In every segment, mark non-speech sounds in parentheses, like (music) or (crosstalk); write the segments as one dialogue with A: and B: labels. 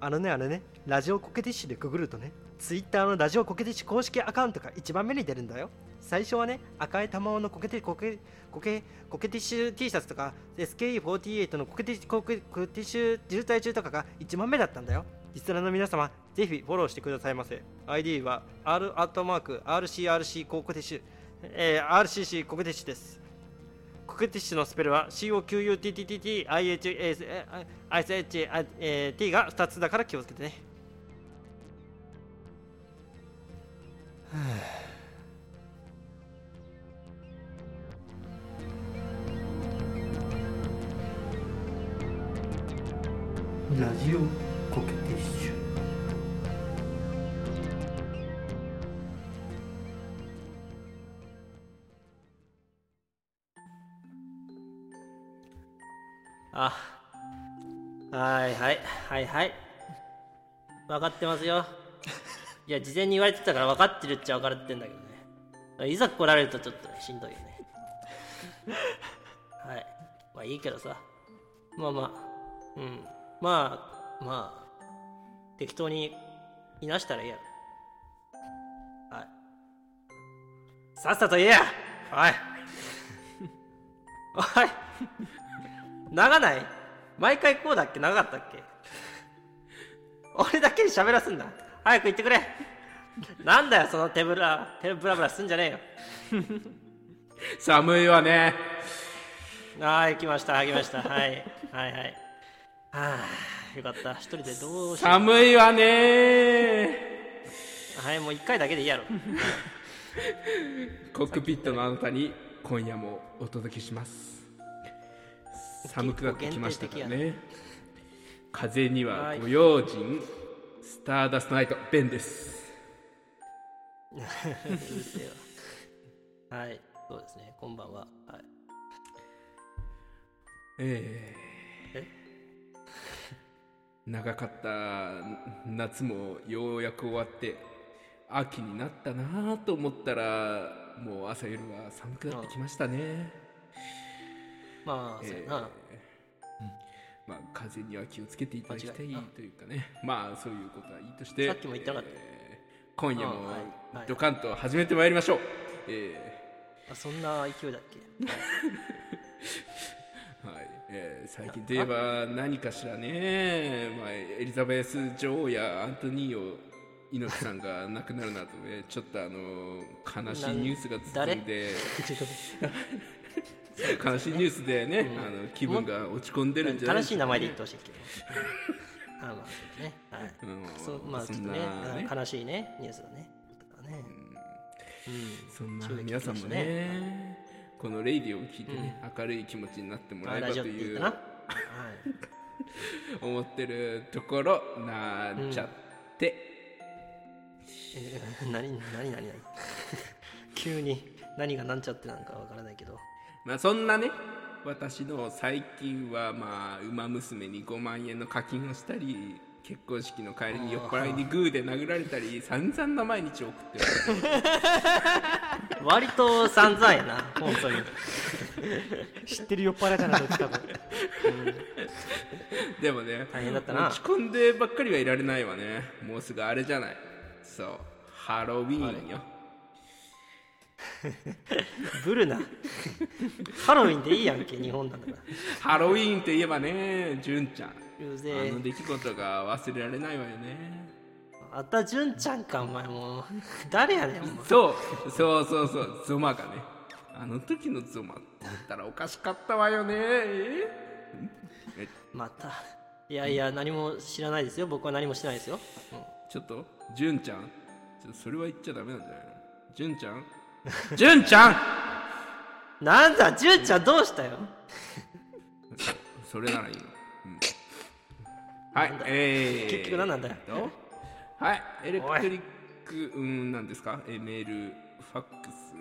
A: あのねあのねラジオコケティッシュでググるとね Twitter のラジオコケティッシュ公式アカウントが一番目に出るんだよ。最初はね赤い玉緒のコケテコケコケコケティッシュ T シャツとか SKE48 のコケティコケコケティッシュ渋滞中とかが一番目だったんだよ。リスナーの皆様ぜひフォローしてくださいませ。ID は R アットマーク RCRC コケティッシュ、えー、RCC コケティッシュです。コケティッシュのスペルは COQUTTTTIHSHT が2つだから気をつけてね。ラジオあはいはいはいはい。分かってますよ。いや事前に言われてたから分かってるっちゃ分かってんだけどね。いざ来られるとちょっとねしんどいよね。(laughs) はい。まあいいけどさ。まあまあうん。まあまあ適当にいなしたらいいやろ。はい。さっさと言えや。おい。(laughs) おい。長ない？毎回こうだっけ？長かったっけ？俺だけに喋らすんだ。早く言ってくれ。なんだよその手ぶら手ぶらぶらすんじゃねえよ。(laughs)
B: 寒いわね。
A: はい来ました来ました。はいはいはい。はあよかった。一人でどうしよう。
B: 寒いわね。
A: はいもう一回だけでいいやろ。
B: コックピットのあなたに今夜もお届けします寒くなってきましたからね。風にはご用心。スターダストナイトベンです。
A: はいそうですね。こんばんは。はい。
B: え
A: え？
B: ー、長かった夏もようやく終わって秋になったなと思ったらもう朝夜は寒くなってきましたね
A: まあそうやな、
B: まあ風には気をつけていただきたいというかね。まあそういうことはいいとして
A: さっきも言ってなかった。
B: えー今夜もドカンと始めてまいりましょう、え
A: あそんな勢いだっけ？
B: ー (laughs) はい。えー最近といえば何かしらね、まあ、エリザベス女王やアントニーオ猪木さんが亡くなるなどね。ちょっとあの悲しいニュースが続んで (laughs) 悲しいニュースでね、あの気分が落ち込んでるんじゃない？
A: 悲しい名前で言ってほしいけど。(laughs) あまあそうね。はい。
B: うん。
A: そうまあちょっとね
B: ね。
A: 悲しいねニュースだね。だからね
B: そんな皆さんも
A: でした
B: ねこのレイディを聞いてね、明るい気持ちになってもらえばという思ってるところなっちゃって、
A: えー何何何何？(laughs) 急に何がなんちゃってなんかわからないけど
B: まあそんなね私の最近はまあ馬娘に5万円の課金をしたり結婚式の帰りに酔っ払いにグーで殴られたり散々な毎日を送ってる (laughs)
A: 割と散々やな本当に。
C: 知ってる酔っ払いだなどっちかと。
B: でもね
A: 大変だったな。
B: 落ち込んでばっかりはいられないわね。もうすぐあれじゃない。そう。ハロウィーンよ (laughs)
A: ブルな。ハロウィンでいいやんけ日本なんだから。
B: ハロウィーンといえばね純ちゃん。あ
A: え。
B: の出来事が忘れられないわよね。
A: あたじゅんちゃんかお前もう。誰やねん
B: そうそうそうそうゾマがね。あの時のゾマって言ったらおかしかったわよね。え？え
A: また。いやいや何も知らないですよ。僕は何もしてないですよ、うん。
B: ちょっと純ちゃん。それは言っちゃダメなんじゃないの？純ちゃん？純ちゃん。
A: なんだじゅんちゃんどうしたよ？
B: それならいいの、うん、はいえー、
A: 結局何なんだよ？
B: とはいエレクトリックうんなんですか？えメールファックス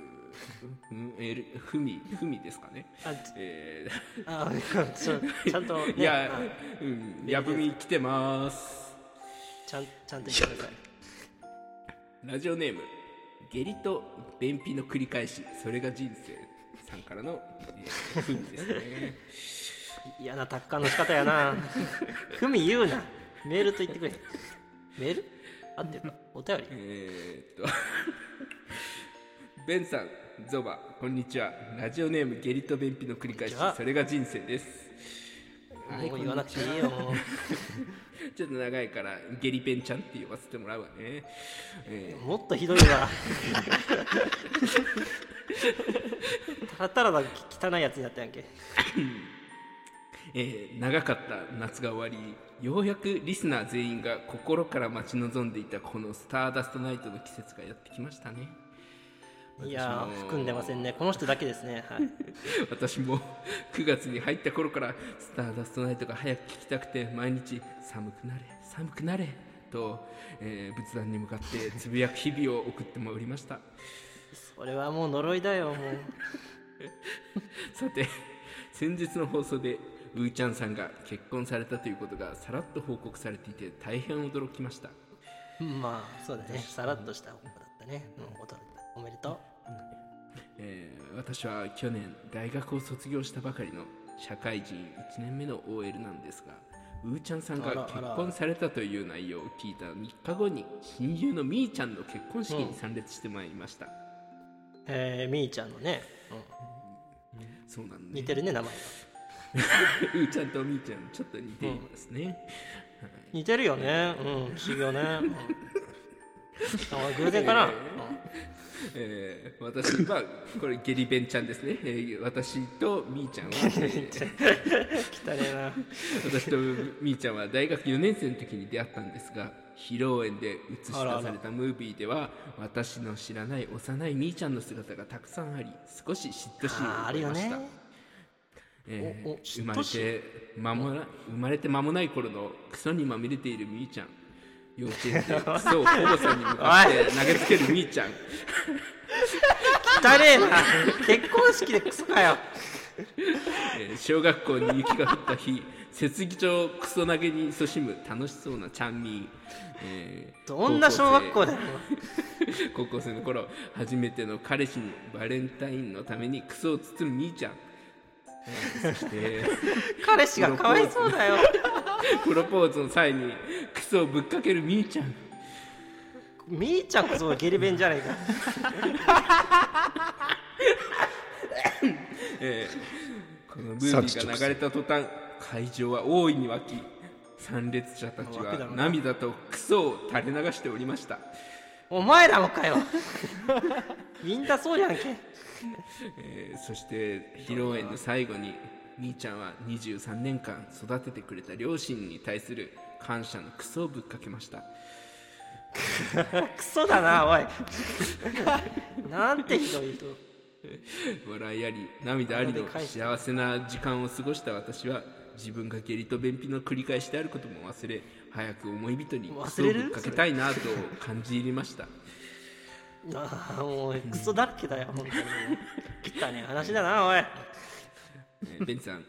B: うんエレふみふみですかね。
A: あ
B: え
A: あちゃんと、ね、
B: ー、いや
A: あ
B: うんやぶみ来てます。
A: ちゃんちゃんと言ってください。
B: ラジオネーム下痢と便秘の繰り返しそれが人生さんからの、えー、ふみですね。
A: 嫌な達観の仕方やな。(laughs) ふみ言うな。メールと言ってくれ。メール？合ってるか？お便り？
B: えー、っと。ベンさんゾバこんにちは。ラジオネームゲリと便秘の繰り返しそれが人生です。
A: もう言わなくていいよ
B: ちょっと長いからゲリペンちゃんって呼ばせてもらうわね、え
A: もっとひどいわ。たらたらだ汚いやつになったやんけ。
B: ーえー長かった夏が終わりようやくリスナー全員が心から待ち望んでいたこのスターダストナイトの季節がやってきましたね
A: いやー含んでませんね。この人だけですね。はい。(laughs)
B: 私も9月に入った頃からスターダストナイトが早く聞きたくて毎日寒くなれ寒くなれと、えー仏壇に向かってつぶやく日々を送ってもおりました。
A: それはもう呪いだよもう。(laughs)
B: さて先日の放送でうーちゃんさんが結婚されたということがさらっと報告されていて大変驚きました。
A: まあそうだね。さらっとした方だったね、うん、驚おめでと
B: えー私は去年大学を卒業したばかりの社会人1年目の OL なんですがうーちゃんさんが結婚されたという内容を聞いた3日後に親友のみーちゃんの結婚式に参列してまいりました、
A: うえー、みーちゃんのね、
B: そうなん
A: うん、
B: で、
A: 似てるね名前が。(laughs)
B: うーちゃんとみーちゃんちょっと似ていますね、
A: 似てるよね。うん。不思議よね、う (laughs) 偶然かな、
B: えー私はこれゲリベンちゃんですね、えー私とみーちゃんは、え
A: な。
B: 私とみーちゃんは大学4年生の時に出会ったんですが披露宴で映し出されたムービーでは私の知らない幼いみーちゃんの姿がたくさんあり少し嫉妬し
A: あーあるよ
B: ました
A: ね
B: えー生まれて間もな生まれて間もない頃のクソにまみれているみーちゃん幼稚園でクソを保母さんに向かって投げつけるみーちゃん。
A: 汚ねえな。結婚式でクソかよ。
B: えー小学校に雪が降った日設議場クソ投げに勤しむ楽しそうなちゃんみー、えー
A: どんな小学校だよ。
B: 高校生の頃初めての彼氏にバレンタインのためにクソを包むみーちゃん、えーそして
A: 彼氏がかわいそうだよ (laughs)
B: プロポーズの際にクソをぶっかけるみーちゃん。
A: みーちゃんこそゲリ弁じゃねえか。(laughs)
B: えーこのムービーが流れた途端会場は大いに沸き参列者たちは涙とクソを垂れ流しておりました、
A: お前らもかよ。(laughs) みんなそうやんけ
B: えーそして披露宴の最後にみーちゃんは23年間育ててくれた両親に対する感謝のクソをぶっかけました。
A: クソだなおい。(laughs) なんてひどい人。
B: 笑いあり涙ありの幸せな時間を過ごした私は自分が下痢と便秘の繰り返しであることも忘れ早く思い人にクソをぶっかけたいなと感じ入りました。(laughs)
A: ああもうクソだらけだよ本当に。汚ねえ話だなおい
B: えーベンさん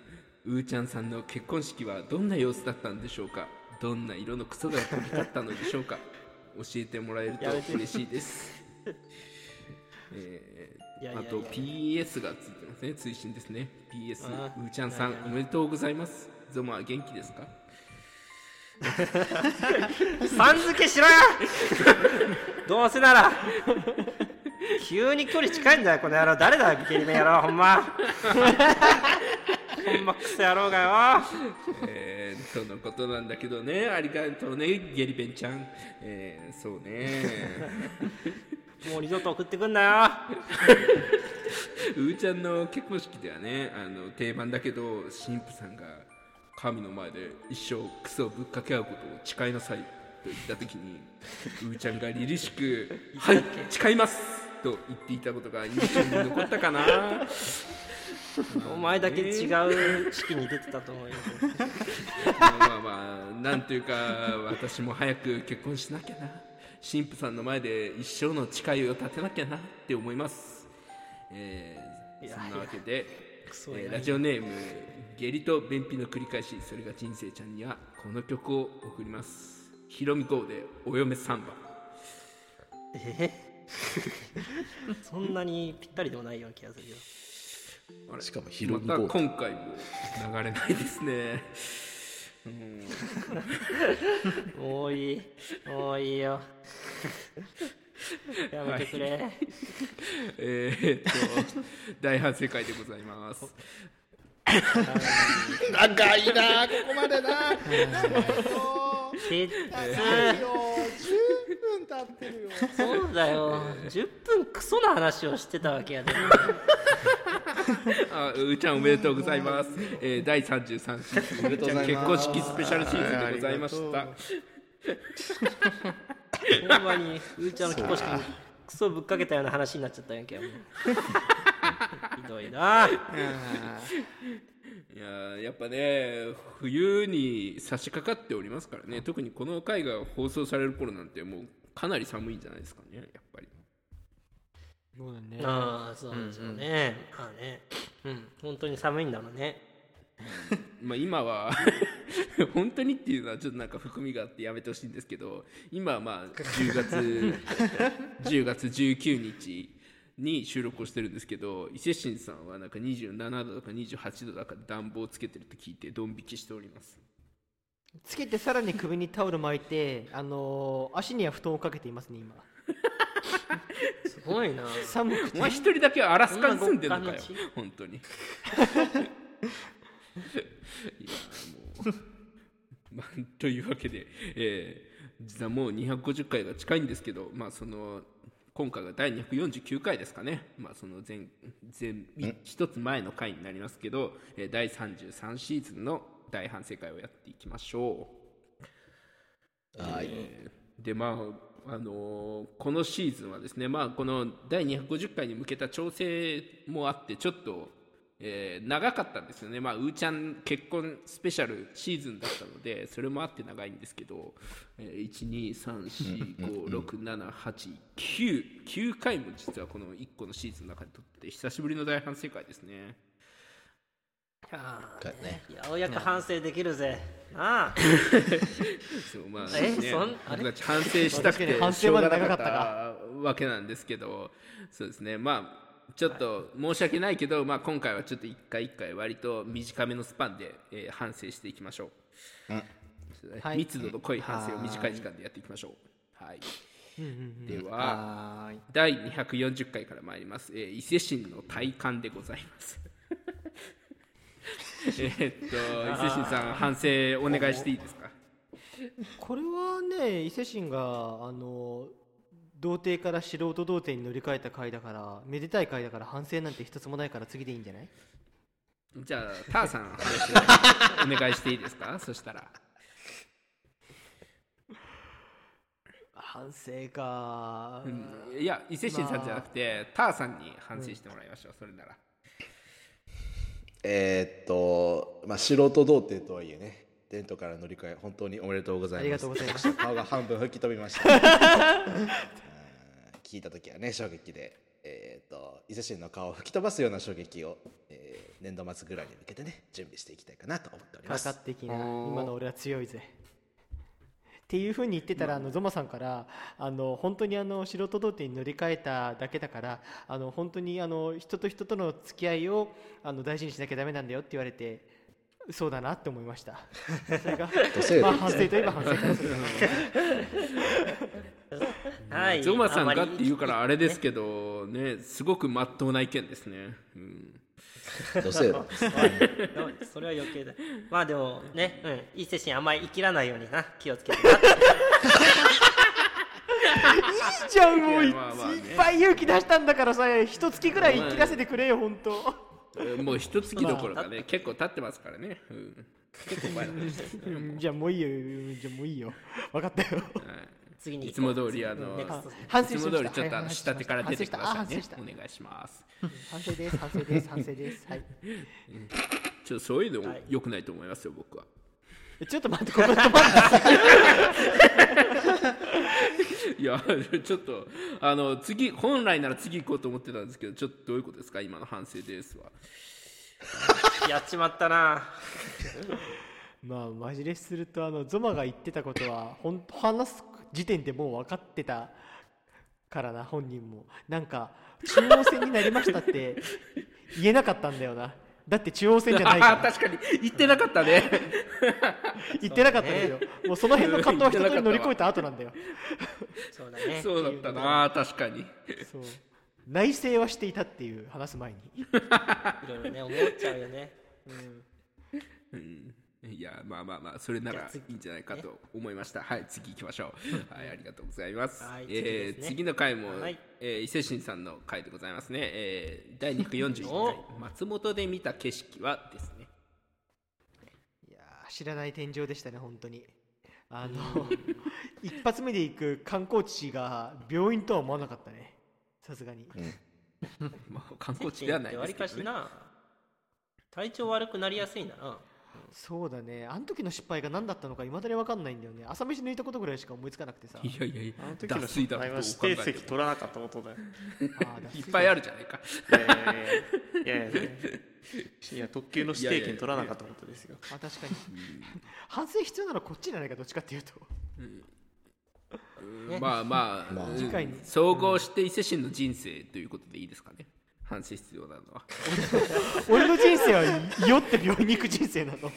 B: うーちゃんさんの結婚式はどんな様子だったんでしょうか？どんな色のクソが飛び立ったのでしょうか？教えてもらえると嬉しいです。(laughs) えーあと PS がついてますね。追伸ですね。PS
A: あ
B: うーちゃんさんおめでとうございます。ゾマは元気ですか？
A: さん付けしろよ！(laughs) どうせなら。急に距離近いんだよこの野郎。誰だよゲリメ野郎ほんまほんまクソ野郎がよ。
B: えー、とのことなんだけどね。ありがとうねゲリベンちゃん。えー、そうね。
A: もう二度と送ってくんなよ。
B: うーちゃんの結婚式ではねあの定番だけど神父さんが神の前で一生クソをぶっかけ合うことを誓いなさいと言った時にうーちゃんが凛々しく「はい誓います!」と言っていたことが印象に残ったかな (laughs)
A: お前だけ違う式に出てたと思うよ。
B: まあまあまあなんというか私も早く結婚しなきゃな。神父さんの前で一生の誓いを立てなきゃなって思います、えーそんなわけでえーラジオネーム下痢と便秘の繰り返しそれが人生ちゃんにはこの曲を送ります。ひろみ号でお嫁サンバ。
A: え (laughs) そんなにぴったりでもないような気がするよ
D: しかもひろみ
B: ま今回も流れないですね。
A: もう (laughs) いいもういいよ。(laughs) やめてくれ、
B: えー、っと大反省会でございます。
D: 長いなここまでな。もう
A: きっ
D: 長いよ10分経ってるよ。
A: つそうだよ。10分クソな話をしてたわけやで (laughs)
B: あうーちゃんおめでとうございます、えー、第33シーズン。うーちゃん結婚式スペシャルシーズンでございました。
A: ほんまにうーちゃんの結婚式にクソぶっかけたような話になっちゃったやんけも。うひどいな。い
B: やーやっぱね冬に差し掛かっておりますからね。特にこの回が放送される頃なんてもうかなり寒いんじゃないですかねやっぱり
C: そうだね。
A: ああそうですよね、まあね。うん。本当に寒いんだろうね。(laughs)
B: まあ今は (laughs) 本当にっていうのはちょっとなんか含みがあってやめてほしいんですけど今はまあ10月 (laughs) 10月19日に収録をしてるんですけど伊勢神さんはなんか27度とか28度だかで暖房をつけてると聞いてドン引きしております。
C: つけてさらに首にタオル巻いてあのー足には布団をかけていますね今
A: すごいな。
C: 寒くて。
B: お前一人だけアラスカに住んでんのかよ。本当に。いやもう、まあ、というわけで、えー実はもう250回が近いんですけど、まあ、その今回が第249回ですかね、まあ、その前前一つ前の回になりますけど、えー第33シーズンの大反省会をやっていきましょう。
D: はい。
B: えーでまああのーこのシーズンはですね、まあ、この第250回に向けた調整もあってちょっと、えー長かったんですよね、まあ、うーちゃん結婚スペシャルシーズンだったのでそれもあって長いんですけど、えー、123456789 9回も実はこの1個のシーズンの中でとって久しぶりの大反省会ですね。
A: ああ
D: かね。
A: ようやく反省できるぜ。なあ (laughs)
B: そうまあ
A: え
B: ね
A: そんあれ？
B: 僕たち反省したくて
C: 反省まで
B: なかっ
C: 長か。
B: たわけなんですけどそうですね。まあちょっと申し訳ないけど、まあ、今回はちょっと一回一回割と短めのスパンで、えー反省していきましょう、そうね。
C: はい。
B: 密度の濃い反省を短い時間でやっていきましょう。はい。
C: うんうんうん
B: では第240回から参ります、えー伊勢神の体感でございますえーっと伊勢神さん反省お願いしていいですか？
C: これはね伊勢神があの童貞から素人童貞に乗り換えた回だからめでたい回だから反省なんて一つもないから次でいいんじゃない？
B: じゃあターさんお願いしていいですか？そしたら。
C: 反省か、
B: いや伊勢神さんじゃなくて、ターさんに反省してもらいましょう、それなら
D: えーっとまあ素人童貞とはいえねテントから乗り換え本当におめでとうございます。
C: ありがとうございます。
D: 顔が半分吹き飛びました。(laughs) 聞いた時はね衝撃でえーっと伊勢神の顔を吹き飛ばすような衝撃を、えー年度末ぐらいに向けてね準備していきたいかなと思っております。
C: かかってきな。今の俺は強いぜっていうふうに言ってたら、あ。のゾマさんからあの本当にあの素人童貞に乗り換えただけだからあの本当にあの人と人との付き合いをあの大事にしなきゃダメなんだよって言われてそうだなって思いました。(laughs) それがまあ反省といえば反省かもしれない
A: はい。
B: ゾマさんがって言うからあれです
A: け
B: けどねすごくまっとうな意見ですね、うん、
D: 土星論
A: それは余計だ。まあでもねうんいい精神あんまり生きらないようにな。気をつけてな。
C: じゃあもうい,、
B: いやまあまあね。
C: っぱい勇気出したんだからさ一月くらい生きらせてくれよ本当。
B: えーもう一月どころかね結構経ってますからね、うん、結構前の話ですね、
C: う (laughs) んじゃあもういいよじゃあもういいよ。分かったよ
A: 次に
B: いつも通りあの
A: ネクスト。
C: 反
B: いつも通りちょっとあの下手から出てくださいね。
C: 反省した。あ
B: お願いします。(laughs)
C: 反省です反省です反省です。はい。
B: ちょっとそういうの
A: はい
B: 良くないと思いますよ僕は。
C: えちょっと待ってここ止まって (laughs)
B: いやちょっとあの次本来なら次行こうと思ってたんですけどちょっとどういうことですか？今の反省ですは。(laughs)
A: やっちまったな。
C: まあマジレスするとあのゾマが言ってたことはほん話す時点でもう分かってたからな本人も。なんか中央線になりましたって言えなかったんだよな。だって中央線じゃないか
B: あ
C: ら。(laughs)
B: 確かに。言ってなかったね。(laughs)
C: 言ってなかったんですよ。もうその辺の葛藤は一通り乗り越えた後なんだよ。
A: そうだね。
B: そうだったな確かに。
C: そう。内政はしていたっていう話す前に。
A: いろいろね思っちゃうよね。
B: うんいやまあまあまあそれならいいんじゃないかと思いました。はい次行きましょう。はいありがとうございます、
A: はい次
B: え
A: ですね。
B: ー次の回も、
A: はい。
B: えー伊勢神さんの回でございますね、えー第241
A: お
B: 回松本で見た景色はですね。
C: いやー知らない天井でしたね本当に。あの (laughs) 一発目で行く観光地が病院とは思わなかったね。さすがに。(laughs)
B: まあ観光地ではない
A: わり
B: ですけど、ね、
A: かしな体調悪くなりやすいんだな
C: そうだね。あの時の失敗が何だったのかいまだに分かんないんだよね。朝飯抜いたことぐらいしか思いつかなくてさ。
B: いやいやいや
E: あの時の失敗は
B: と
E: 指定席取らなかったことだよ。
B: いっぱいあるじゃないか。
E: いやいやいやいや。いやいやいや特急の指定券取らなかったことですよ。(laughs)
C: あ確かに。反省必要なのはこっちじゃないかどっちかっていうと。
B: うん。まあまあ、
D: まあ
B: うん
C: 次回に
B: 総合して伊勢神の人生ということでいいですかね反省必要なの？は (laughs)
C: 俺の人生は酔って病院に行く人生なの。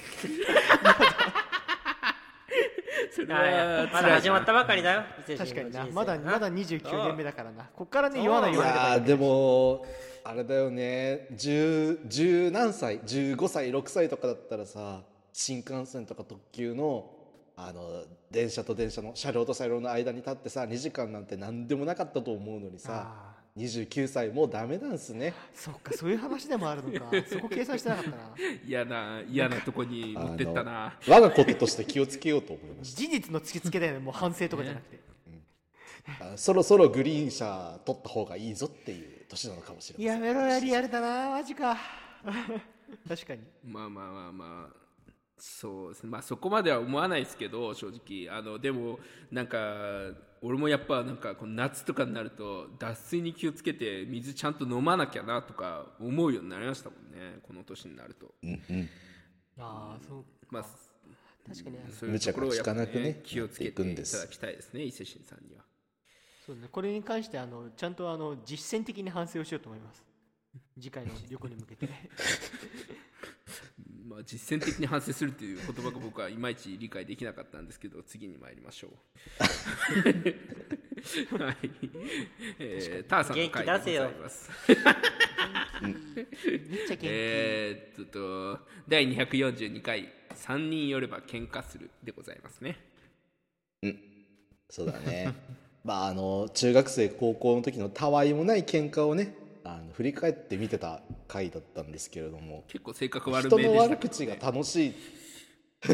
B: それ
A: いやいやまだ始まったばかりだよ
C: 確かにな。まだまだ29年目だからな。こっからね酔わない
D: い
C: ようにな
D: でもあれだよね。10 10何歳15歳6歳とかだったらさ新幹線とか特急のあの電車と電車の車両と車両の間に立ってさ2時間なんて何でもなかったと思うのにさ
C: あ
D: 29歳もうダメなんすね。
C: ーそっかそういう話でもあるのか。そこ計算してなかったな。
B: 嫌な嫌なとこに持ってったな。
D: 我がこととして気をつけようと思いまし
C: 事実の突きつけだよね。もう反省とかじゃなくて。
D: たあそろそろグリーン車取った方がいいぞっていう年なのかもしれません。
C: やめろやリアルだなマジか。(laughs) 確かに。
B: まあまあまあまあそうですね。まあそこまでは思わないですけど正直。あのでもなんか俺もやっぱなんかこの夏とかになると脱水に気をつけて水ちゃんと飲まなきゃなとか思うようになりましたもんねこの年になると。
C: ああそう
B: まあ
C: 確かに。
B: そういうところをやっぱ、
D: 無茶苦茶なくね
B: 気をつけ
D: ていく
B: てい
D: んです
B: ただきたいです。ね伊勢神さんには。
C: そうね。これに関してあのちゃんとあの実践的に反省をしようと思います。次回の旅行に向けて。
B: まあ、実践的に反省するっていう言葉が僕はいまいち理解できなかったんですけど (laughs) 次に参りましょう。(laughs) はい、えー、ターさんの回でございます。
C: めっちゃ元気、(laughs)
B: えーっと第242回「3人寄れば喧嘩する」でございますね。
D: そうだね。まああの中学生高校の時のたわいもない喧嘩をねあの振り返って見てた回だったんですけれども
B: 結構性格悪
D: 人の
B: めでしたけど、
D: 悪口が
B: ね、
D: 楽しい (laughs)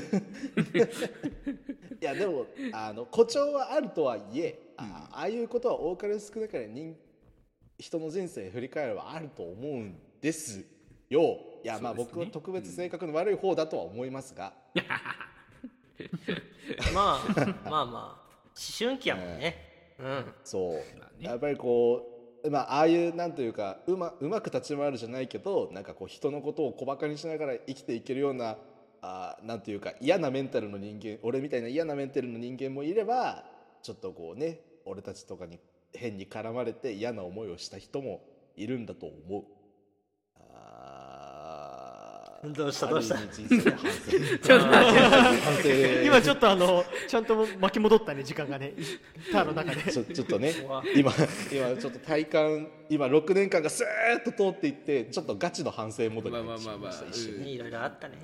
D: いやでもあの誇張はあるとはいえ、あああいうことは多かれ少なかれ人人の人生振り返ればあると思うんですよ。いやまあ僕は特別性格の悪い方だとは思いますが、(laughs)
A: まあまあまあ思春期やもんね。(laughs) うん。
D: そう、やっぱりこうまあああいうなんというかうまうまく立ち回るじゃないけどなんかこう人のことを小バカにしながら生きていけるようなあなんというか嫌なメンタルの人間俺みたいな嫌なメンタルの人間もいればちょっとこうね俺たちとかに変に絡まれて嫌な思いをした人もいるんだと思う。
A: どうしたどうした？
C: 今ちょっとあのちゃんと巻き戻ったね時間がねターの中で。
D: ちょちょっとね
A: 怖
D: 今今ちょっと体感今6年間がスーッと通っていってちょっとガチの反省モードに入ってしまいました
B: まあまあまあまあ
D: 一瞬
A: いろいろあったね。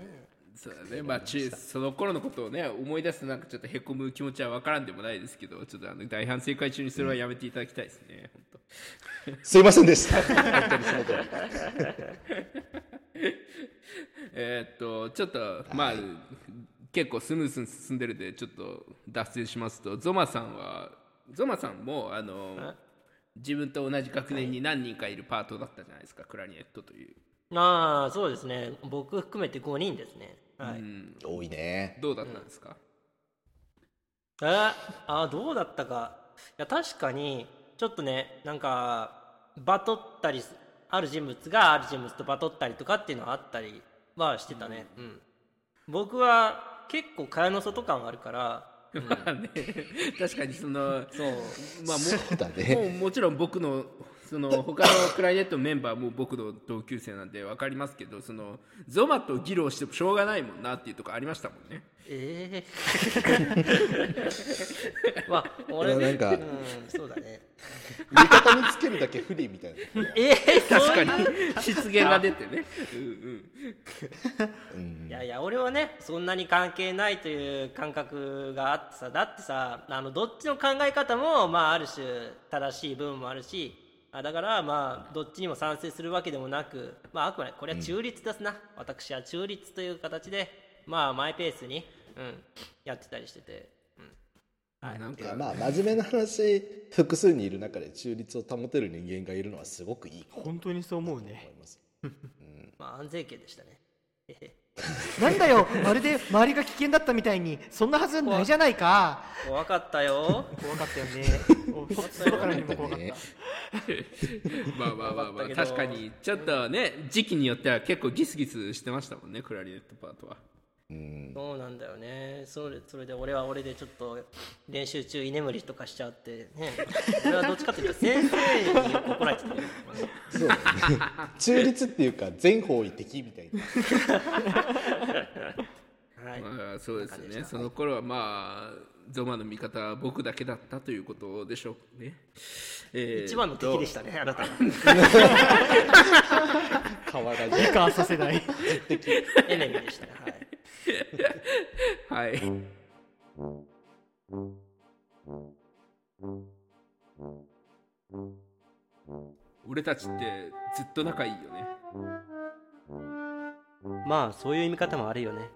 B: そうだね。まあ中その頃のことをね思い出すとなんかちょっとへこむ気持ちは分からんでもないですけどちょっとあの大反省会中にそれはやめていただきたいですね、本当
D: すいませんでした。本当にその通り
B: えーっとちょっとまあ結構スムーズに進んでるんでちょっと脱線しますとゾマさんはゾマさんもあの自分と同じ学年に何人かいるパートだったじゃないですかクラリネットという、
A: ああそうですね。僕含めて5人ですね。はい、
B: うん、
D: 多いね。
B: どうだったんですか、
A: え？あどうだったか。いや確かにちょっとねなんかバトったりすある人物がある人物とバトったりとかっていうのはあったりはしてたね。うん、僕は結構蚊帳の外感あるから (laughs)
B: まあね。確かにその
A: そう。
B: まあも
D: そうだ
B: も
D: ね
B: うもちろん僕のその他のクライネットのメンバーも僕の同級生なんで分かりますけどそのゾマと議論してもしょうがないもんなっていうところありましたもんね。
A: ええ (laughs) まあ俺
D: なんか
A: うんそうだね。
D: 味方につけるだけ不利みたいな。(laughs)
A: ええ
B: 確かに。失言が出てね。うんうん。
D: うん。
A: いやいや俺はねそんなに関係ないという感覚があってさだってさあのどっちの考え方もまあある種正しい部分もあるしあだからまあどっちにも賛成するわけでもなくまああくまでこれは中立ですな、私は中立という形でまあマイペースに、うん、やってたりしてて、うん、はい。
B: なんか
D: まあ真面目な話複数にいる中で中立を保てる人間がいるのはすごくいい。
C: 本当にそう思う
D: 思
C: ね
D: います。(laughs)
A: まあ安全圏でしたね。(laughs)
C: なんだよまるで周りが危険だったみたいにそんなはずないじゃないか。
A: 怖かったよ。
C: 怖かったよ (laughs) ねからにも怖かった。
B: まあまあまあまあ確かにちょっとね時期によっては結構ギスギスしてましたもんねクラリネットパートは。
D: うん。
A: そうなんだよね。それそれで俺は俺でちょっと練習中居眠りとかしちゃってね。(laughs) 俺はどっちかっていうと先生に怒られてたよ
D: そう。中立っていうか全方位的みたいな。(laughs)
A: はい、
B: まあそうですよね。その頃はまあゾマの味方は僕だけだったということでしょうね、えー
A: 一番の敵でしたねあなたが (laughs)
D: 変わらず。
C: 理解させない。
A: エネミーでしたねはい。
B: はい。俺たちってずっと仲いいよね。
A: まあそういう見方もあるよね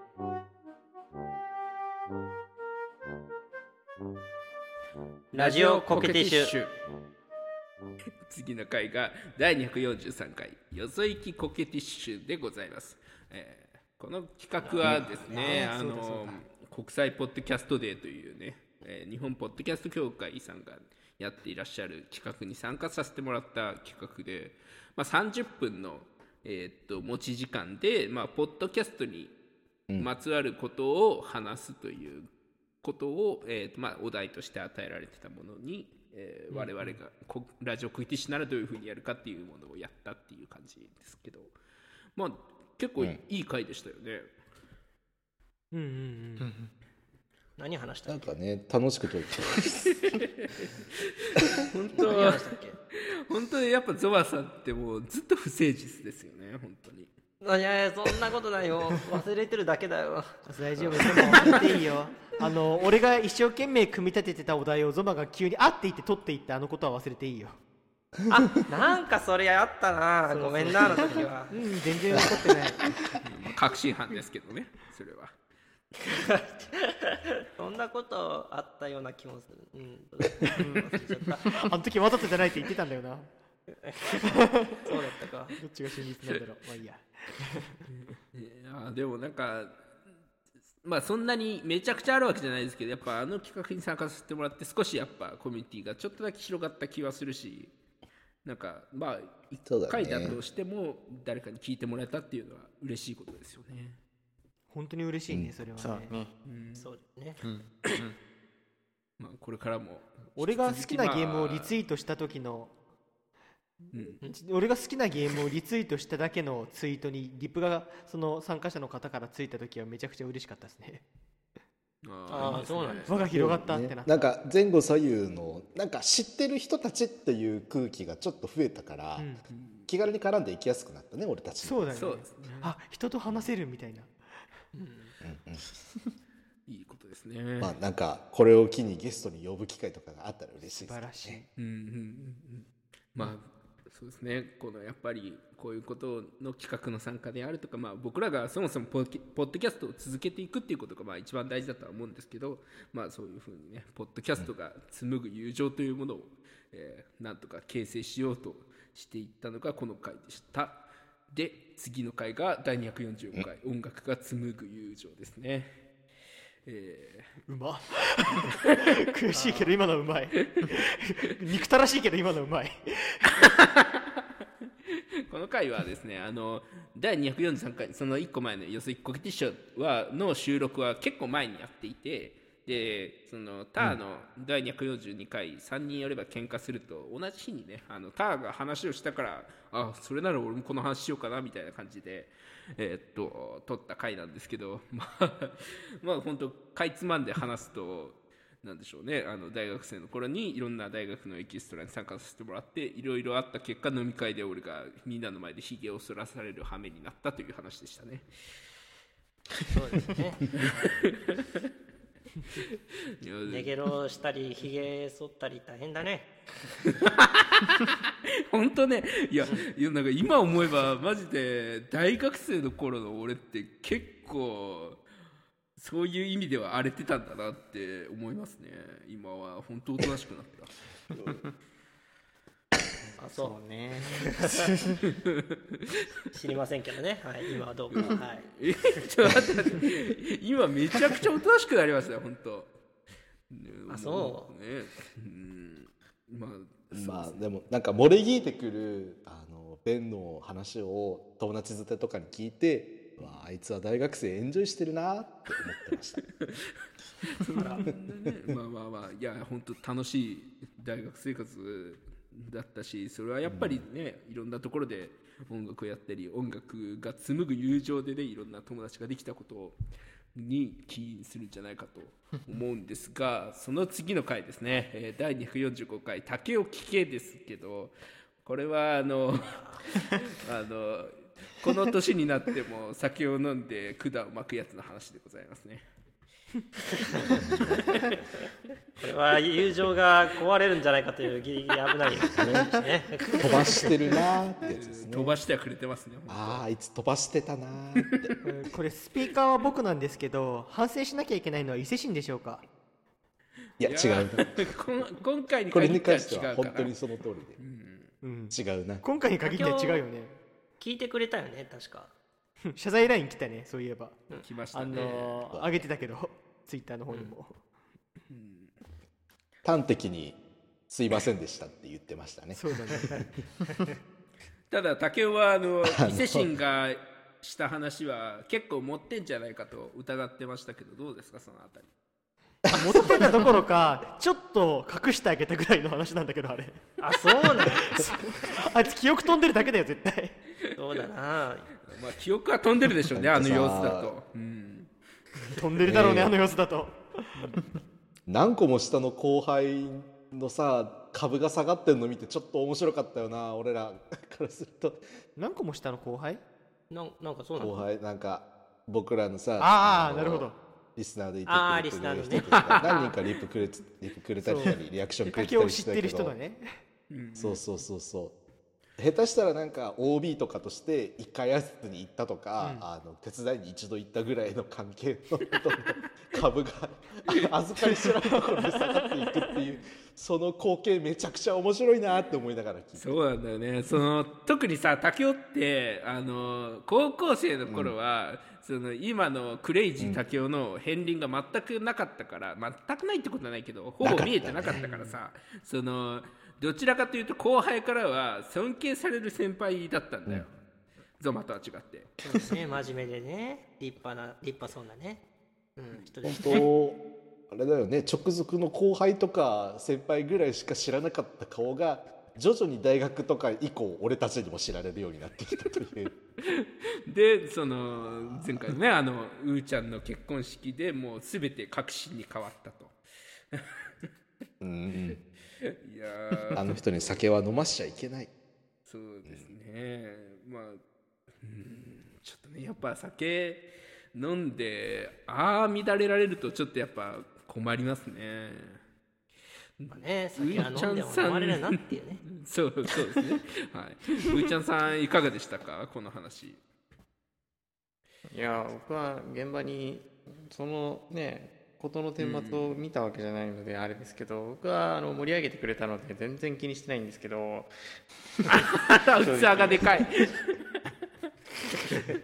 A: ラジオコケティッシュ。
B: 次の回が第243回よそ行きコケティッシュでございます、えーこの企画はですねあの国際ポッドキャストデーというね、えー日本ポッドキャスト協会さんがやっていらっしゃる企画に参加させてもらった企画で、まあ、30分の、えーっと持ち時間で、まあ、ポッドキャストにまつわることを話すということを、えーとまあ、お題として与えられてたものに、えー我々がこラジオクイティッシュならどういうふうにやるかっていうものをやったっていう感じですけど。まあ結構いい,、回でしたよね。
C: うんうんうん。
A: 何話したっけ？
D: なんかね楽しく撮って (laughs)
B: 本当
A: 何話したっけ？
B: 本当にやっぱゾワさんってもうずっと不誠実ですよね本当に。
A: あいやいやそんなことないよ。忘れてるだけだよ。
C: 大丈夫。でもやっていいよ。あの俺が一生懸命組み立ててたお題をゾマが急に「あ」って言って取っていってあのことは忘れていいよ。
A: あなんかそれあったな。ごめんなあの時は。
C: うん全然怒ってない。
B: まあ確信犯ですけどね。それは。
A: そんなことあったような気もする。うん、う
C: あの時わざとじゃないって言ってたんだよな。(laughs)
A: そうだったか。
C: どっちが真実なんだろう。まあいいや (laughs)
B: いやでもなんかまあそんなにめちゃくちゃあるわけじゃないですけどやっぱあの企画に参加させてもらって少しやっぱコミュニティがちょっとだけ広がった気はするしなんかまあ
D: そうだね。
B: 1回だとしても誰かに聞いてもらえたっていうのは嬉しいことですよね。
C: 本当に嬉しいねそれはね。
E: そうね。
A: そうだね
B: まあこれからも
C: 俺が好きなゲームをリツイートした時の
B: うん。
C: 俺が好きなゲームをリツイートしただけのツイートにリプがその参加者の方からついた時はめちゃくちゃ嬉しかったですね。
A: あー
B: いいですね。
A: そうなんです。
C: 輪が広がったってなった、
D: なんか前後左右のなんか知ってる人たちっていう空気がちょっと増えたから、
C: うん
D: 気軽に絡んでいきやすくなったね俺たち。
C: そうだよね。
B: そうですね。
C: あ人と話せるみたいな。
B: いいことですね。
D: まあなんかこれを機にゲストに呼ぶ機会とかがあったら嬉しいですね。
C: 素晴らしい。
B: うんうんうんうん。まあそうですね。このやっぱりこういうことの企画の参加であるとか、まあ、僕らがそもそもポッドキャストを続けていくっていうことがまあ一番大事だとは思うんですけど、まあ、そういうふうにねポッドキャストが紡ぐ友情というものを、えーなんとか形成しようとしていったのがこの回でした。で次の回が第244回。音楽が紡ぐ友情ですね。えー。
C: うま悔 (laughs) しいけど今のうまい。(laughs) 憎たらしいけど今のうまい。(laughs)
B: この回はですね、あの第243回、その1個前のよそいこけティッシュはの収録は結構前にやっていて、でそのターの第242回3人やれば喧嘩すると同じ日にねあのターが話をしたからあそれなら俺もこの話しようかなみたいな感じで、えーっと撮った回なんですけど (laughs) まあまあ本当かいつまんで話すとなんでしょうねあの大学生の頃にいろんな大学のエキストラに参加させてもらっていろいろあった結果飲み会で俺がみんなの前でひげを剃らされる羽目になったという話でしたね。
A: そうですね
B: いや
A: ネゲロしたりひげ剃ったり大変だね。(laughs)
B: 本当ね。いやいやなんか今思えばマジで大学生の頃の俺って結構そういう意味では荒れてたんだなって思いますね。今は本当おとなしくなった (laughs)
A: あそう。
E: そうね。(laughs)
A: 知りませんけどね。はい今はどうか。はい。
B: えちょっと待って。待って今めちゃくちゃおとなしくなりましたよ本当。ね
A: あそう。
B: ね。うん。まあ
D: まあでもなんか漏れ聞いてくるあのベンの話を友達づてとかに聞いてわああいつは大学生エンジョイしてるなって思ってました。(laughs)
B: そんなね。まあまあまあ。いや本当楽しい大学生活だったしそれはやっぱりね、いろんなところで音楽をやったり音楽が紡ぐ友情でねいろんな友達ができたことに起因するんじゃないかと思うんですが (laughs) その次の回ですね、えー第245回「竹を聞け」ですけどこれはあの (laughs) あのこの年になっても酒を飲んで管を巻くやつの話でございますね。
A: これは友情が壊れるんじゃないかというギリギリ危ないですね。
D: 飛ばしてるなってやつですね。
B: 飛ばしてはくれてますね。
D: あああいつ飛ばしてたなーって。
C: うんこれスピーカーは僕なんですけど反省しなきゃいけないのは伊勢神でしょうか？
D: いや違うな。
B: こん今回に
D: これに
B: 限っては
D: 関しては本当にその通り
C: うん。
D: で違うな。
C: 今回に限っては違うよね。
A: 聞いてくれたよね確か。(laughs)
C: 謝罪ライン来たねそういえば。あ
B: 来ましたね。
C: のー上げてたけどツイッターの方にも、
D: 端的に「すいませんでした」って言ってましたね。
C: そうだね。
B: ただ竹雄はあの伊勢神がした話は結構持ってんじゃないかと疑ってましたけどどうですかそのあたり？
C: 持ってたどころかちょっと隠してあげたぐらいの話なんだけどあれ。
A: あそうなんだ。
C: あいつ記憶飛んでるだけだよ絶対。
A: そうだな。
B: まあ記憶は飛んでるでしょうねあの様子だと。うん
C: 飛んでるだろうね、
D: えー。
C: あの様子だと。
D: 何個も下の後輩のさ株が下がってんの見てちょっと面白かったよな俺らからすると。
C: 何個も下の後輩？
A: なんなんかそうな
D: 後
A: の
D: 輩なんか僕らのさの
C: ああなるほど。
D: リスナーでいてくれて
A: リスナーのね。
D: る人とか何人かリップくれてリップくれたりしたりリアクションくれてたりしたけ
C: 知ってる人
D: ど
C: だね。
D: そう。そうそうそう下手したらなんか OB とかとして一回挨拶に行ったとか、あの手伝いに一度行ったぐらいの関係の株が預かり知らないところで下がっていくっていうその光景めちゃくちゃ面白いなって思いながら聞いて。
B: そうなんだよね。その特にさ竹雄ってあの高校生の頃は、その今のクレイジー竹雄の片鱗が全くなかったから、全くないってことはないけどほぼ見えてなかったからさそのどちらかというと後輩からは尊敬される先輩だったんだよ、ゾマとは違って。
A: そうですね。真面目でね。立派な立派そうなね。うん人で
D: 本
A: したね
D: 当あれだよね。直属の後輩とか先輩ぐらいしか知らなかった顔が徐々に大学とか以降俺たちにも知られるようになってきたという。(laughs)
B: でその前回のねあのうーちゃんの結婚式でもう全て確信に変わったと。
D: うんうん
B: いやー (laughs)
D: あの人に酒は飲ましちゃいけない
B: そうですね、まあ、うん、ちょっとね、やっぱ酒飲んで、ああ、乱れられると、ちょっとやっぱ困りますね。
A: まあね酒は飲んでも飲まれるなっていうね
B: そうそうですね。はい。うーちゃんさん、いかがでしたか、この話。
E: いや僕は現場にそのね事の顛末を見たわけじゃないのであれですけど、僕はあの盛り上げてくれたので全然気にしてないんですけど。
B: 器がでかい。(laughs)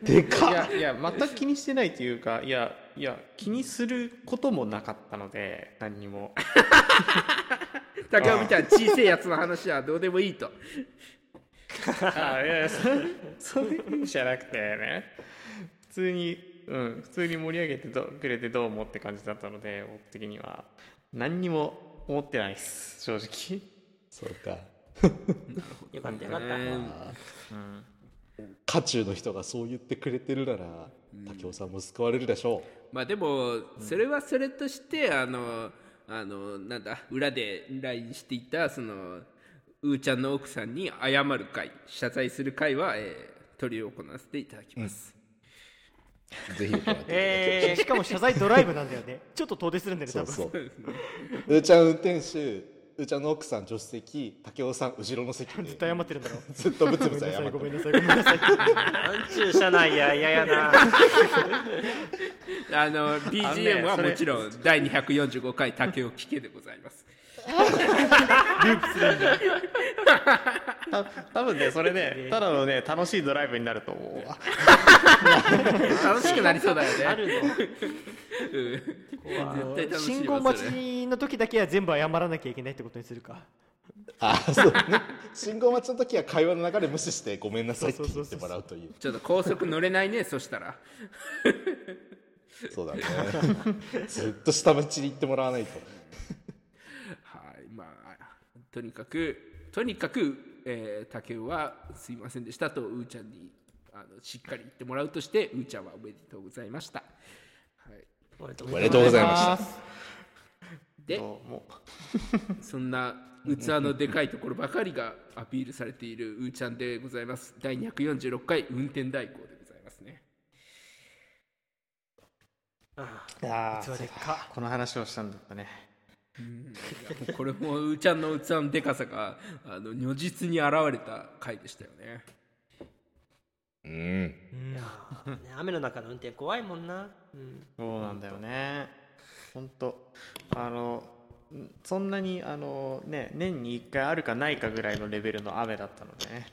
D: でかっ。
E: いやいや全く気にしてないというかいやいや気にすることもなかったので何にも。(laughs)
B: 竹雄みたいな小さいやつの話はどうでもいいと。
E: あいやいやそそういう意味じゃなくてね。普通にうん、普通に盛り上げてどくれてどうもって感じだったので僕的には。何にも思ってないです正直。
D: そうか。
A: よかったよかった、
E: うん。
D: 渦中の人がそう言ってくれてるなら武雄さんも救われるでしょ
B: まあでもそれはそれとしてあのあのなんだ裏で LINE していたそのうーちゃんの奥さんに謝る会謝罪する会は、えー、取り行わせていただきます、
D: うぜひ
C: しかも謝罪ドライブなんだよね。ちょっと遠出するんだよね多分。
D: そうそう。うーちゃん運転手うーちゃんの奥さん助手席武雄さん後ろの席で。
C: ずっと謝ってるんだろ (laughs)
D: ずっとブツブツ謝ってる。
C: ごめんなさいごめんなさい。
A: ー、なんちゅう車内や嫌やな
B: あの BGM はもちろん第245回竹を聞けでございます。(laughs)
E: た多分ねそれねただのね楽しいドライブになると思うわ。(laughs)
B: 楽しくなりそうだよね。
A: あるの。
B: うん。
C: 信号待ちの時だけは全部謝らなきゃいけないってことにするか。
D: あそうね。信号待ちの時は会話の流れ無視してごめんなさいって言ってもらうという。
B: ちょっと高速乗れないねそしたら。(laughs)
D: そうだね。(laughs) ずっと下道に行ってもらわないと。
B: はいまあとにかくとにかく、えー、竹雄はすいませんでしたとうーちゃんにあのしっかり言ってもらうとしてうーちゃんはおめでとうございました、はい、
A: おめでとう
D: おめでとうございました
B: で
E: どうも。
B: そんな器のでかいところばかりがアピールされているうーちゃんでございます。第246回運転代行でございますね。
A: あ
E: あ
C: 器でっか。
E: この話をしたんだったね。
B: いやもうこれもうーちゃんの器のでかさがあの如実に現れた回でしたよね。
D: うん。
A: あね雨の中の運転怖いもんな、うん、
E: そうなんだよね本当。あのんそんなにあのね年に1回あるかないかぐらいのレベルの雨だったのでね。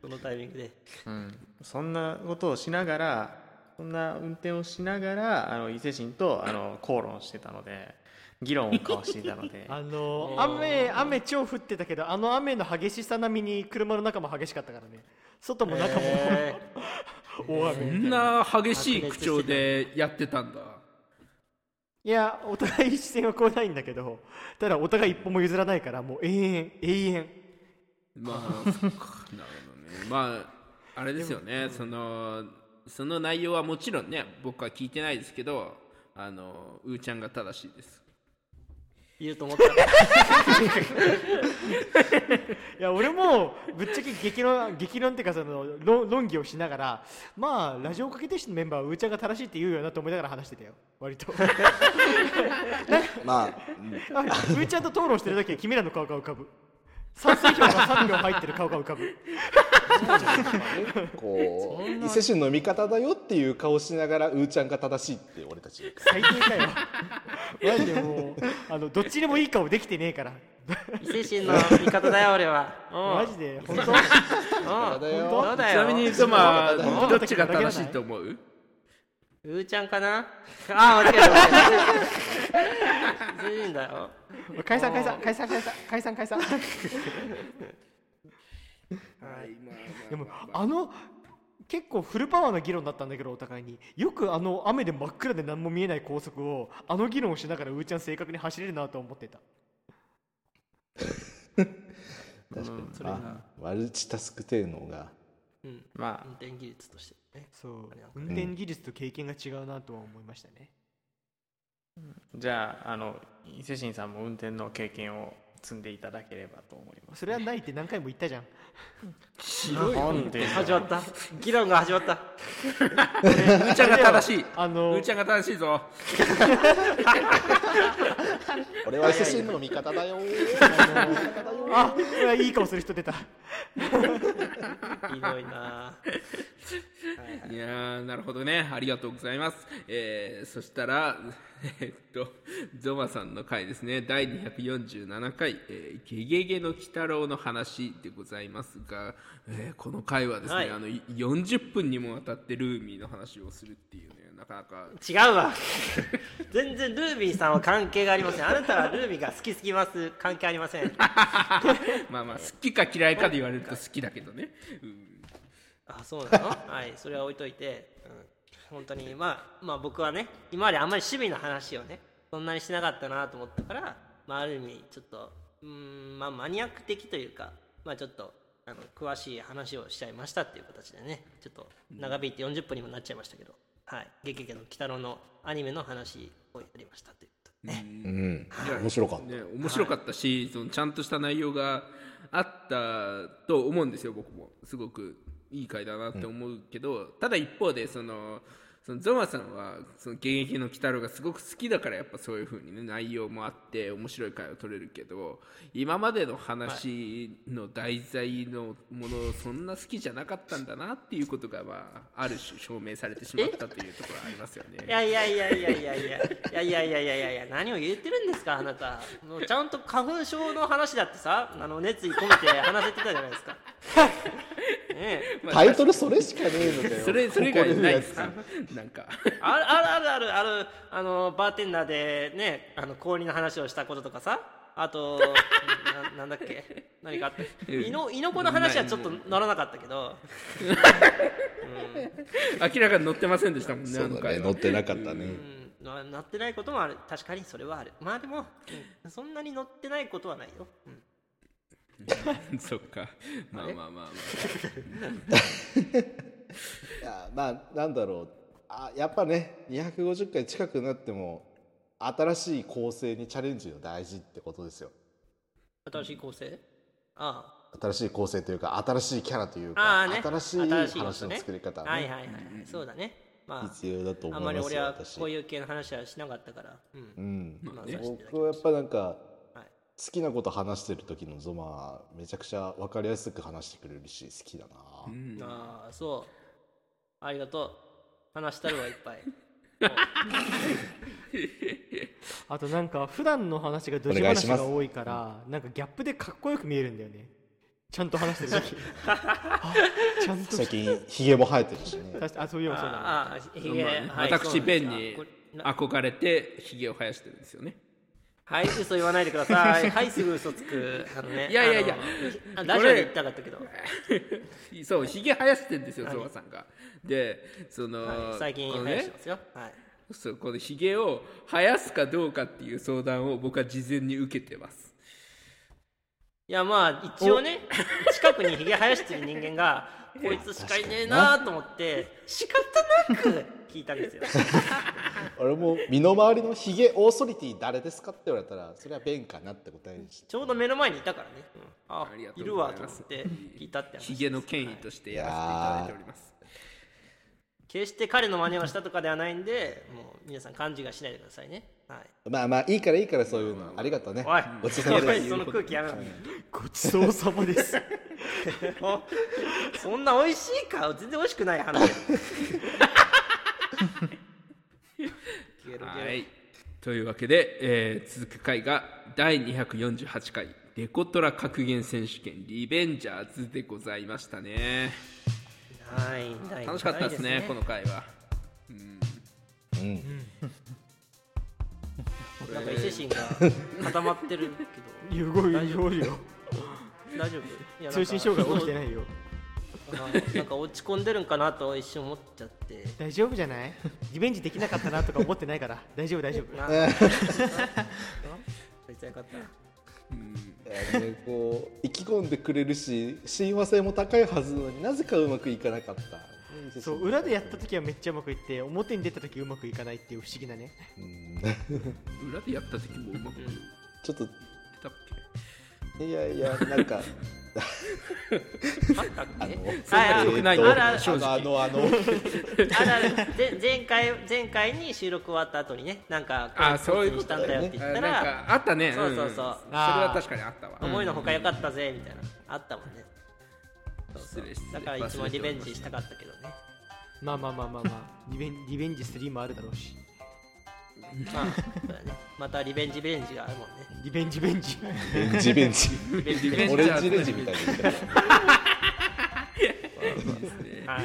A: そのタイミングで。
E: うん、そんなことをしながらそんな運転をしながらあの伊勢神とあの口論してたので議論を交わしていたので。(laughs)
C: あの雨雨超降ってたけどあの雨の激しさ並みに車の中も激しかったからね。外も中も、
A: え
C: 大雨
B: こんな激しい口調でやってたんだ。
C: いやお互い視線はこうないんだけどただお互い一歩も譲らないからもう永遠永遠。
B: まあそっか。なるほどね。まああれですよね。そのその内容はもちろんね僕は聞いてないですけどあのうーちゃんが正しいです。
A: ー、言うと思った。(laughs)
C: いや俺もぶっちゃけ激論激論っていうかその論論議をしながらまあラジオかけてしのメンバーはうーちゃんが正しいって言うよなと思いながら話してたよ割と。(laughs)
D: まあ、
C: あうーちゃん (laughs) と討論してる時は君らの顔が浮かぶ賛成票が3票入ってる顔が浮かぶ。
D: こう伊勢神の味方だよっていう顔しながらうーちゃんが正しいって俺たち。
C: 最低かよ。マジでもうあのどっちでもいい顔できてねえから。
A: 伊勢神の味方だよ俺は。(laughs)
C: マジで本当？
A: うん。
D: だよ。
B: ちなみにゾマ
C: うん
B: どっちが正しいと思う？
A: うーちゃんかな？ああ間違えた。間違えたいいんだよ。
C: 解散解散解散解散解散解散。でもあの結構フルパワーな議論だったんだけどお互いに。よくあの雨で真っ暗で何も見えない高速をあの議論をしながらうーちゃん正確に走れるなと思ってた。(laughs)
D: 確かに、あマルチタスク性能が
A: うん。
E: まあ。
A: 運転技術としてね。
C: そう。運転技術と経験が違うなとは思いましたね、
E: じゃああの伊勢神さんも運転の経験を積んでいただければと思います。
C: それはないって何回も言ったじゃん。
E: なんで
A: 始まった。議論が始まった。
B: うーちゃんが正しい。
C: あの
B: うーちゃんが正しいぞ (laughs) (laughs)
D: 俺は伊勢神の味方だよ
C: あいい顔する人出た。(laughs)
A: ひどいな。い
B: やーなるほどね。ありがとうございます、えーそしたら (laughs) えーっとゾマさんの回ですね。第247回「えーゲゲゲの鬼太郎」の話でございますが、えーこの回はですね、
A: はい。
B: あのい40分にもわたってルーミーの話をするっていうねなかなか。
A: 違うわ。全然ルービーさんは関係がありません。あなたはルービーが好きすぎます。関係ありません。(laughs)
B: まあまあ好きか嫌いかで言われると好きだけどね、うん。
A: あそうなの？はいそれは置いといて、うん、本当にまあまあ僕はね今まであんまり趣味の話をねそんなにしなかったなと思ったから、まあ、ある意味ちょっとうーんまあマニアック的というかまあちょっとあの詳しい話をしちゃいましたっていう形でねちょっと長引いて40分にもなっちゃいましたけど「はい、ゲゲゲの鬼太郎」のアニメの話をやりましたということで。ね、
D: うん。面白かった、
B: ね、面白かったし、そのちゃんとした内容があったと思うんですよ僕も。すごくいい回だなって思うけど、ただ一方でそのそのゾマさんはその現役の鬼太郎がすごく好きだからやっぱそういう風にね内容もあって面白い回を取れるけど今までの話の題材のものをそんな好きじゃなかったんだなっていうことがまあある種証明されてしまったというところありますよね
A: い。やいやいやいやいやいやいやいやいやいやいやいや何を言ってるんですかあなたもうちゃんと花粉症の話だってさあの熱意込めて話せてたじゃないですか
D: タイトルそれしかねえのかよ。
B: それそれ以外ないです
D: こ
B: かなんか。
A: ある (laughs) あるあるあるあるあのバーテンダーでねあの氷の話をしたこととかさ。あとななんだっけ？何かあった？いのいのこの話はちょっと乗らなかったけど。(laughs)
B: 明らかに載ってませんでしたもんね
D: そうだね。乗ってなかったね、
A: うん。ななってないこともある。確かにそれはある。まあでも、うん。そんなに乗ってないことはないよ、うん (laughs)
B: そっか。まあまあまあま (laughs)
D: いやまあなんだろう。あやっぱね250回近くなっても新しい構成にチャレンジが大事ってことですよ。
A: 新しい構成？あ
D: 新しい構成というか新しいキャラという
A: あ
D: か
A: ああね。
D: 新しい話の作り方はね、
A: はいはいはい。はいそうだね。まあ
D: 必要だと
A: あん
D: 思います
A: まり俺はこういう系の話はしなかったから。うん。
D: うん。
A: まあ
D: 僕はやっぱなんか
A: はい
D: 好きなこと話してる時のゾマはめちゃくちゃ分かりやすく話してくれるし好きだな、
A: ああそう。ありがとう。話したるわいっぱい。(laughs)
C: あとなんか普段の話がドジ話が多いからなんかギャップでかっこよく見えるんだよね。ちゃんと話してる時。(laughs) あちゃんと。
D: 最近ひげも生えてるしね。
C: あそういえばそうだね。
A: ああひげ、
B: あ、
A: はい
B: まあ、私ベンに憧れてひげを生やしてるんですよね
A: はい嘘言わないでください。(laughs) はいすぐ嘘つく。あのね
B: いやいやいや。
A: あのあラジオで言いたかったけど、
B: そうひげ生やしてるんですよ
A: はい。
B: ゾワさんが。でその、
A: はい、最近生やしてますよ、はい。
B: そうこのひげを生やすかどうかっていう相談を僕は事前に受けてます。
A: いやまあ一応ね (laughs) 近くにひげ生やしてる人間がこいつしかいねえなと思って仕方なく聞いたんですよ。(laughs)
D: 俺も身の回りのヒゲオーソリティ誰ですかって言われたらそれはベンかなって答えにして。
A: ちょうど目の前にいたからね、うん。あ
B: ありがと
A: いうる
B: ございます。
A: わと思って聞いたって話
B: ひげの権威としてやらせていただいております。
A: 決して彼の真似をしたとかではないんでもう皆さん勘違いしないでくださいね。はい。
D: まあまあいいからいいからそういうの。ありがとうね。
A: おい。
D: ごちそうさまです。
A: おいその空気やめろ。
C: ごちそうさまです (laughs)
A: そんな美味しいか？全然美味しくない話。ゲロゲロ
B: はい。というわけで、えー続く回が第248回デコトラ格言選手権リベンジャーズでございましたね。
A: はいない
B: 楽しかったですね
A: ない
B: この回は。
D: うん。
A: なんか伊勢神が固まってるけ (laughs)
C: いや動いよ。
A: ど大丈夫？
C: 通信障害起きてないよ。
A: あなんか落ち込んでるんかなと一瞬思っちゃって。
C: 大丈夫じゃない？リベンジできなかったなとか思ってないから。大丈夫大丈夫。
A: なあ (laughs) そいつはよかった。
D: いやねこう意気込んでくれるし親和性も高いはずなのになぜかうまくいかなかった。
C: そう裏でやった時はめっちゃうまくいって表に出た時うまくいかないっていう不思議なね。
D: うん。(laughs)
B: 裏でやった時もうまく出
D: ちょっといやいやなんか。(laughs)
A: あったっけ？
D: あの
A: あるある
B: 正直。
D: あのあの。あ (laughs) の
A: あらぜ前回前回に収録終わった後にねなんか
B: あそういうこと
A: したんだよって
B: け
A: 言ったら、
B: あったね。
A: そうそうそう。ん
B: それは確かにあったわ。
A: 思いのほか良かったぜみたいな。あったもんね。そうそう。
B: 失礼失礼。
A: だからいつもリベンジしたかったけどね。
C: まあまあまあまあまあ。リベンリベンジ3もあるだろうし
A: まあそうだね。またリベンジベンジがあるもんね。
C: リベンジベンジ。
D: ベンジベンジ。
A: リベンジベンジ。
D: オレンジレンジみたいな言い方
A: はい。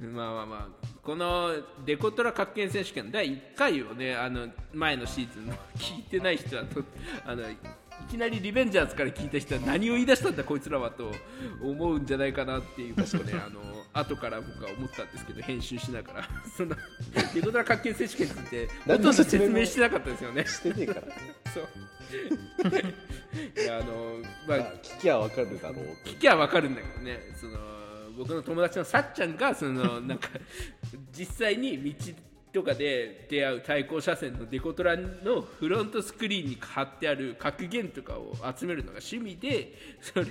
B: まあまあまあこのデコトラ格言選手権第1回をねあの前のシーズンの聞いてない人はとあのいきなりリベンジャーズから聞いた人は何を言い出したんだこいつらはと思うんじゃないかなっていうことをねあの後から僕は思ったんですけど編集しながら (laughs) そのデコトラ活気選手権ってほとんど (laughs) 説明してなかったですよね。
D: してねえからね
B: そう。いやあのまあ
D: まあ聞きゃわかるだろう
B: 聞きゃわかるんだけどね。その僕の友達のさっちゃんがそのなんか実際に道とかで出会う対向車線のデコトラのフロントスクリーンに貼ってある格言とかを集めるのが趣味で (laughs) それ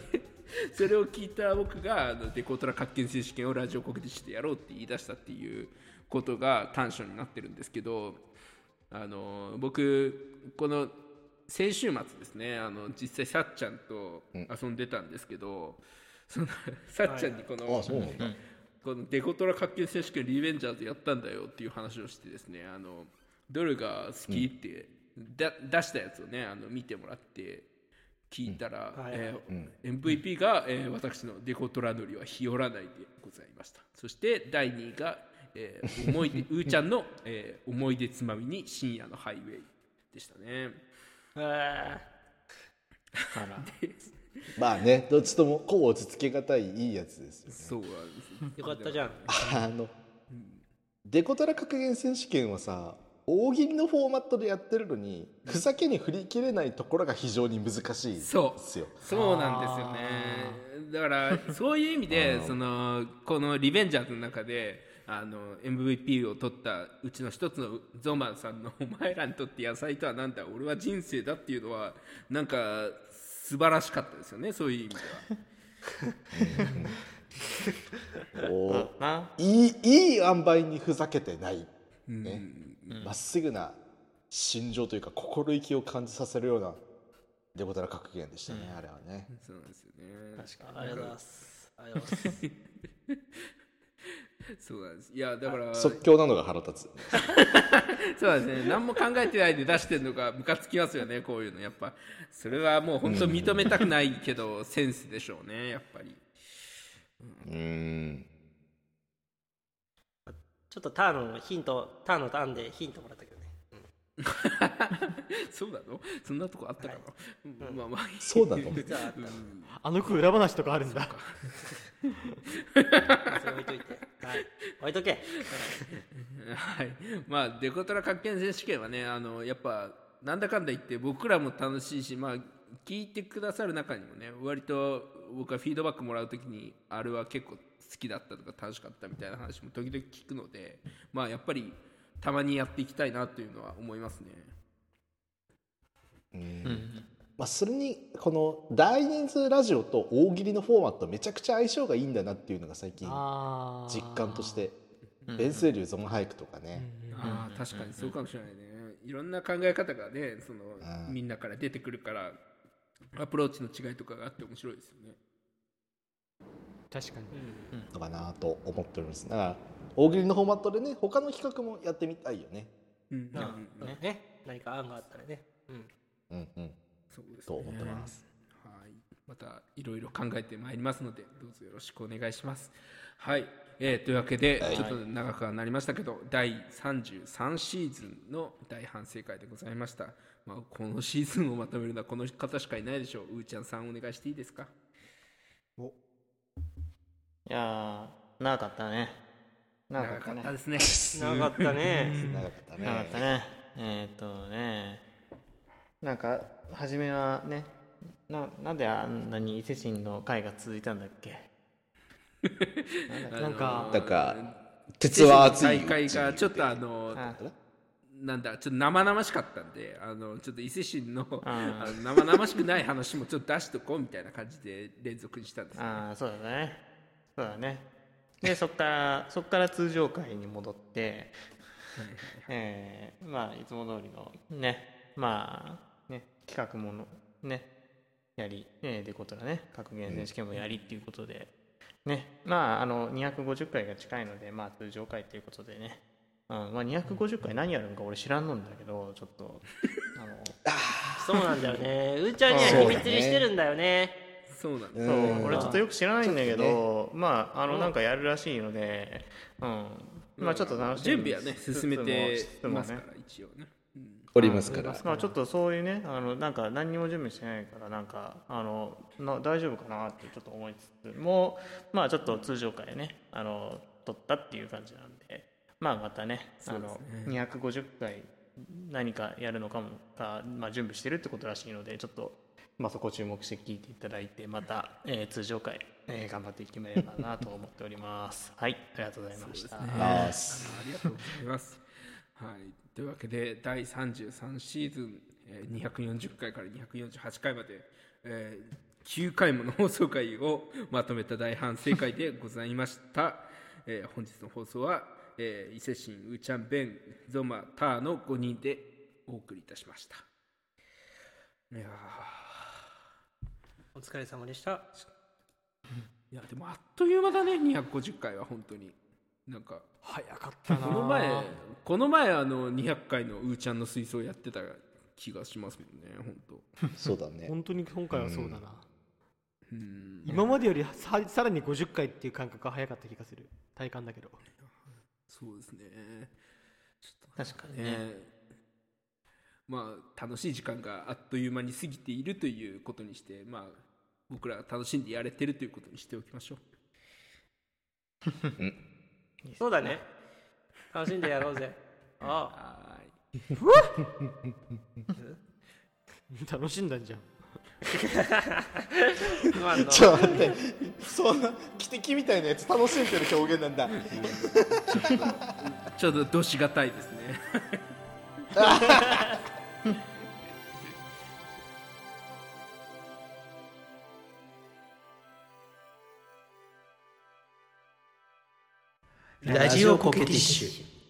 B: それを聞いた僕があのデコトラ格言選手権をラジオ国でしてやろうって言い出したっていうことが短所になってるんですけどあの僕この先週末ですねあの実際さっちゃんと遊んでたんですけど、そのさっちゃんにこの、このデコトラ格闘選手権リベンジャーズやったんだよっていう話をしてですねあのどれが好きって、だ出したやつをねあの見てもらって聞いたら、
A: はい。
B: えー MVP が、えー私のデコトラ乗りは日和らないでございました。そして第2位が、えー思い出 (laughs) うーちゃんの、えー思い出つまみに深夜のハイウェイでしたね。
A: えー。
E: あら
D: まあねどっちともこう落ち着けがたいいいやつですよね。
B: そうなんです
A: よかったじゃん。
D: あのデコトラ格言選手権はさ大喜利のフォーマットでやってるのにふざけに振り切れないところが非常に難しいですよ。
B: そう。そうなんですよね。だからそういう意味でそのこのリベンジャーズの中であの MVP を取ったうちの一つのゾマンさんの「お前らにとって野菜とは何だ俺は人生だ」っていうのはなんか素晴らしかったですよねそういう意味では。(laughs)
D: こう
E: ない
D: いいい塩梅にふざけてない。ね。ま、っすぐな心情というか心意気を感じさせるようなデコトラ格言でしたね、あれはね。
B: そうなんですよね。
E: 確か
A: ありがとうございます。ありがとうございます (laughs)
B: そうなんです。いやだから
D: 即興なのが腹立つ (laughs)
B: そうですね。何も考えてないで出してるのがムカつきますよねこういうの。やっぱそれはもう本当認めたくないけどセンスでしょうねやっぱり。
D: うーん。
A: ちょっとターンのヒントターンのターンでヒントもらったけど。ね (laughs)
B: そうなの？そんなとこあったかな、うん。まあまあ。
D: そうなの？
A: 実はあった
C: あの子裏話とかあるんだ。
A: 置いといて。はい。置いとけ。
B: はい、まあデコトラ格言選手権はねあのやっぱなんだかんだ言って僕らも楽しいしまあ聞いてくださる中にもね割と僕はフィードバックもらう時にあれは結構好きだったとか楽しかったみたいな話も時々聞くのでまあやっぱりたまにやっていきたいなというのは思いますね。
D: まあ、それにこの大人数ラジオと大喜利のフォーマットめちゃくちゃ相性がいいんだなっていうのが最近実感としてベンスエリューゾンハイクとかね、
B: ああ確かにそうかもしれないね。いろんな考え方がねその
D: うん。
B: みんなから出てくるからアプローチの違いとかがあって面白いですよね。
C: 確かに。
D: のかなと思っております。だから大喜利のフォーマットでね他の企画もやってみたいよね。
B: うん
A: な
B: うんうん。
A: ね。何か案があったらね。うん。
D: うんうん。
B: そうですね。
D: と思ってます。
B: はい、またいろいろ考えてまいりますのでどうぞよろしくお願いします。はい、えーというわけで、ちょっと長くはなりましたけど第33シーズンの大反省会でございました。まあ、このシーズンをまとめるのはこの方しかいないでしょう。うーちゃんさんお願いしていいですか？
E: いやー長かったね長かった
B: ですね。
A: 長かったね。
D: 長かったね。
E: 長かったね。えーっとね。なんか初めはねななんであんなに伊勢神の会が続いたんだっけ？
C: なんか
D: だから鉄は熱い
B: 大会がちょっとあの
E: あ。
B: なんだちょっと生々しかったんであのちょっと伊勢神の
E: あ
B: あの生々しくない話もちょっと出しとこうみたいな感じで連続にしたんですよね。
E: あーそうだね。そうだねでそっからそっから通常会に戻ってえーまあいつも通りのねまあね企画ものねやり、ね、デコトラね。格言選手権もやりっていうことで、ねまああの250回が近いのでまあ通常回っていうことでね。うんまあ、250回何やるのか俺知らんのんだけどちょっとあの (laughs)
A: そうなんだよね。うーちゃんには秘密にしてるんだよね
B: そうなんです
E: そう。
D: うん
E: 俺ちょっとよく知らないんだけど、まああのなんかやるらしいので、うん、まあちょっと楽しみ
B: 準備はね進めてますか
E: ね
B: ら一応ね、うん。
D: おりますから、
E: まあ、ちょっとそういうねあのなんか何にも準備してないからなんかあのな大丈夫かなってちょっと思いつつもまあちょっと通常回ねあの取ったっていう感じなんでまあまたねあの250回何かやるのかもか、まあ、準備してるってことらしいのでちょっと、まあ、そこ注目して聞いていただいてまた、えー通常回、えー頑張っていければなと思っております (laughs) はいありがとうございました、
B: すね
D: あ
B: ありがとうございます。はい、というわけで第33シーズン、えー240回から248回まで、えー9回もの放送回をまとめた大反省会でございました。えー本日の放送は、えー伊勢神、うーちゃん、ベン、ゾマ、ターの5人でお送りいたしました。いや
A: お疲れ様でした。
B: ーいやでもあっという間だね。250回は本当に。なんか
C: 早かったな。
B: この前この前あの200回のうーちゃんの水槽やってた気がしますもんね。本当。
D: そうだね。
C: 本当に今回はそうだな、
B: うん。
C: 今までよりささらに50回っていう感覚が早かった気がする。体感だけど。
B: そうですね。
E: 確かにね
B: ねまあ楽しい時間があっという間に過ぎているということにしてまあ僕らが楽しんでやれてるということにしておきましょう。
A: そうだね。楽しんでやろうぜ。(laughs) あ
B: は
C: 楽しんだんじゃん。
A: あ今の
D: ちょっと待って。そんな汽笛みたいなやつ楽しんでる表現なんだ。
B: いちょっとどしがたいですね
F: ラジオコケティッシュ。